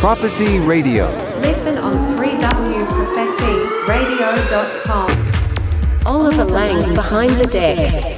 Prophecy Radio. Listen on 3wprophecyradio.com. Oliver Lang behind the deck.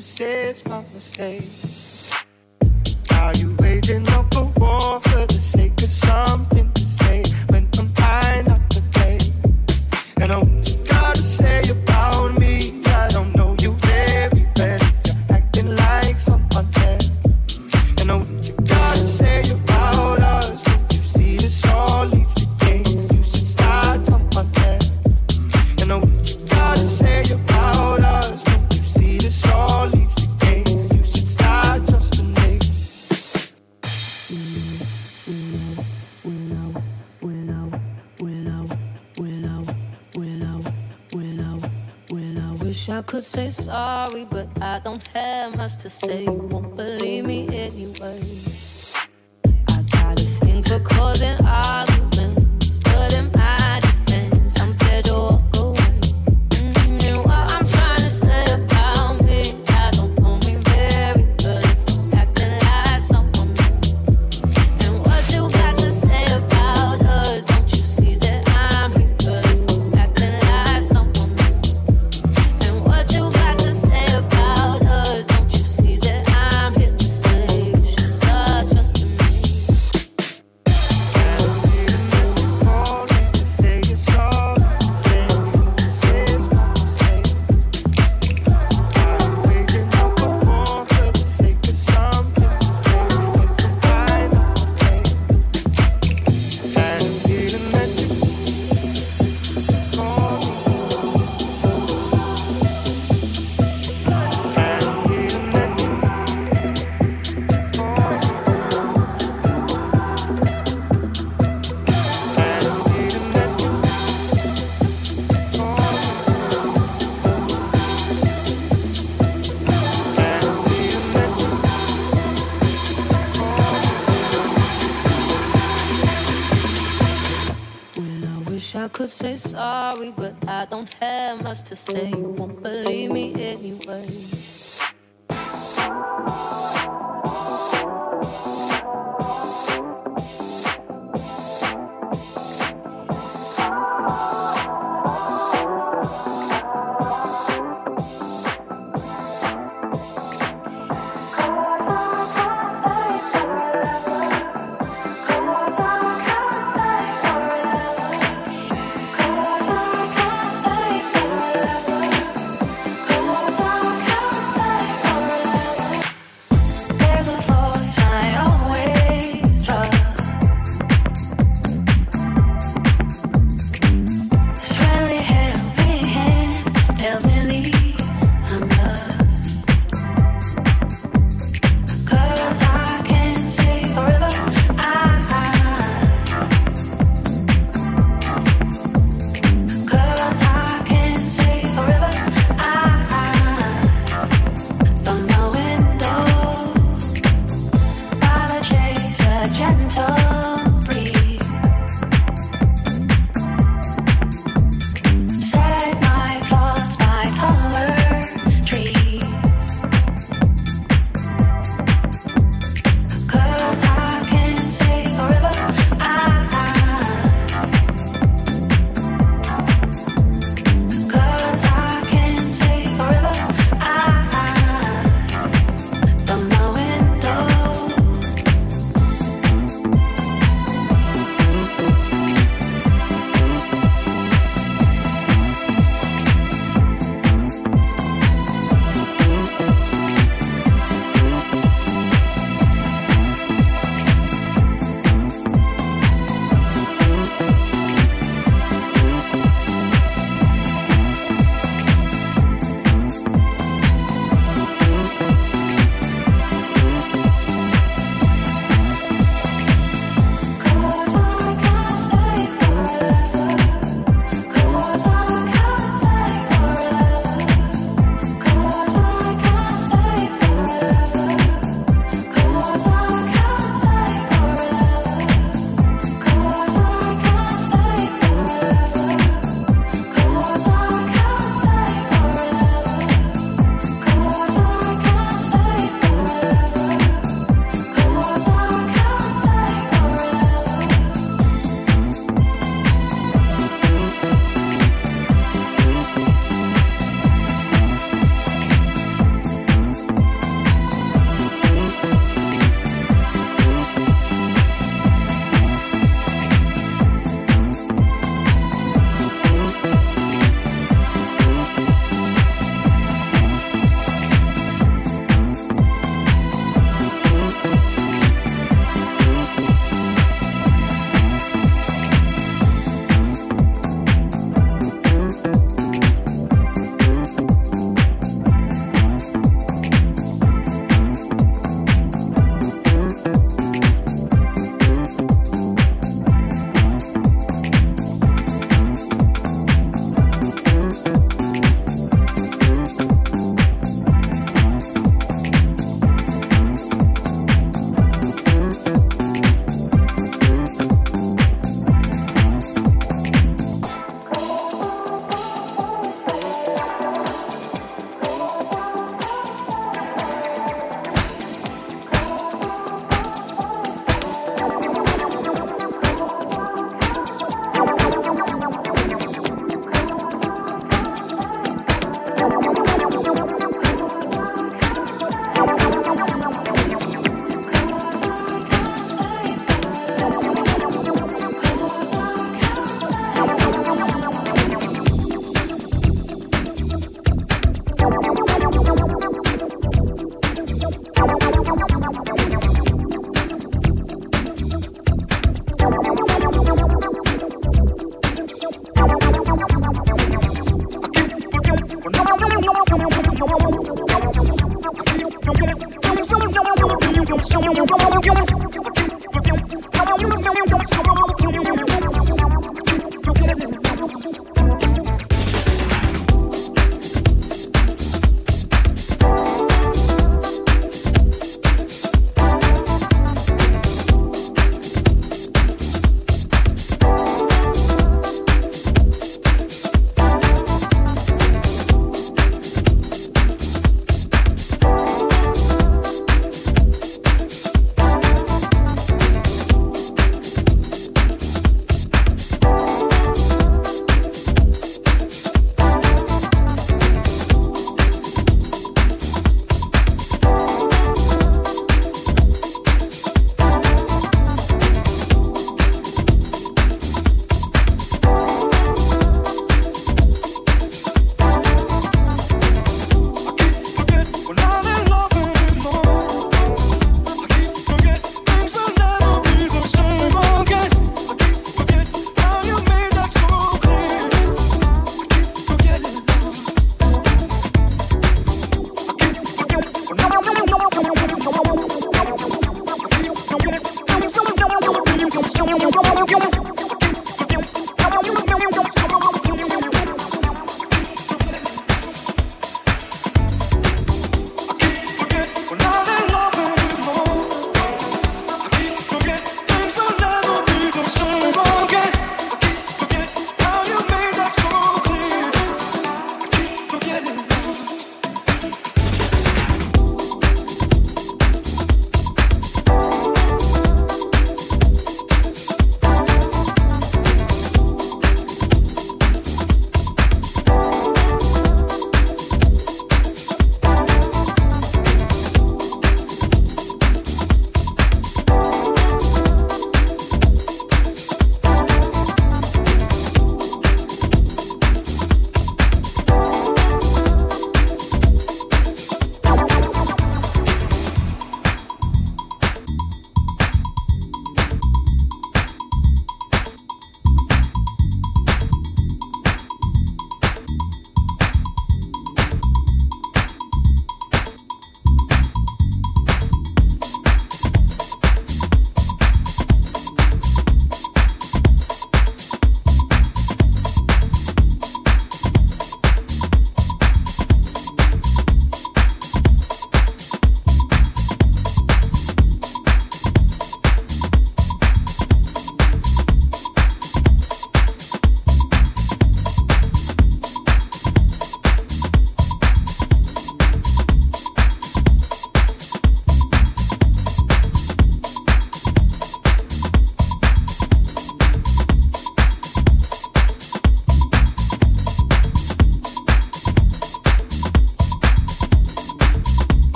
Say about to say.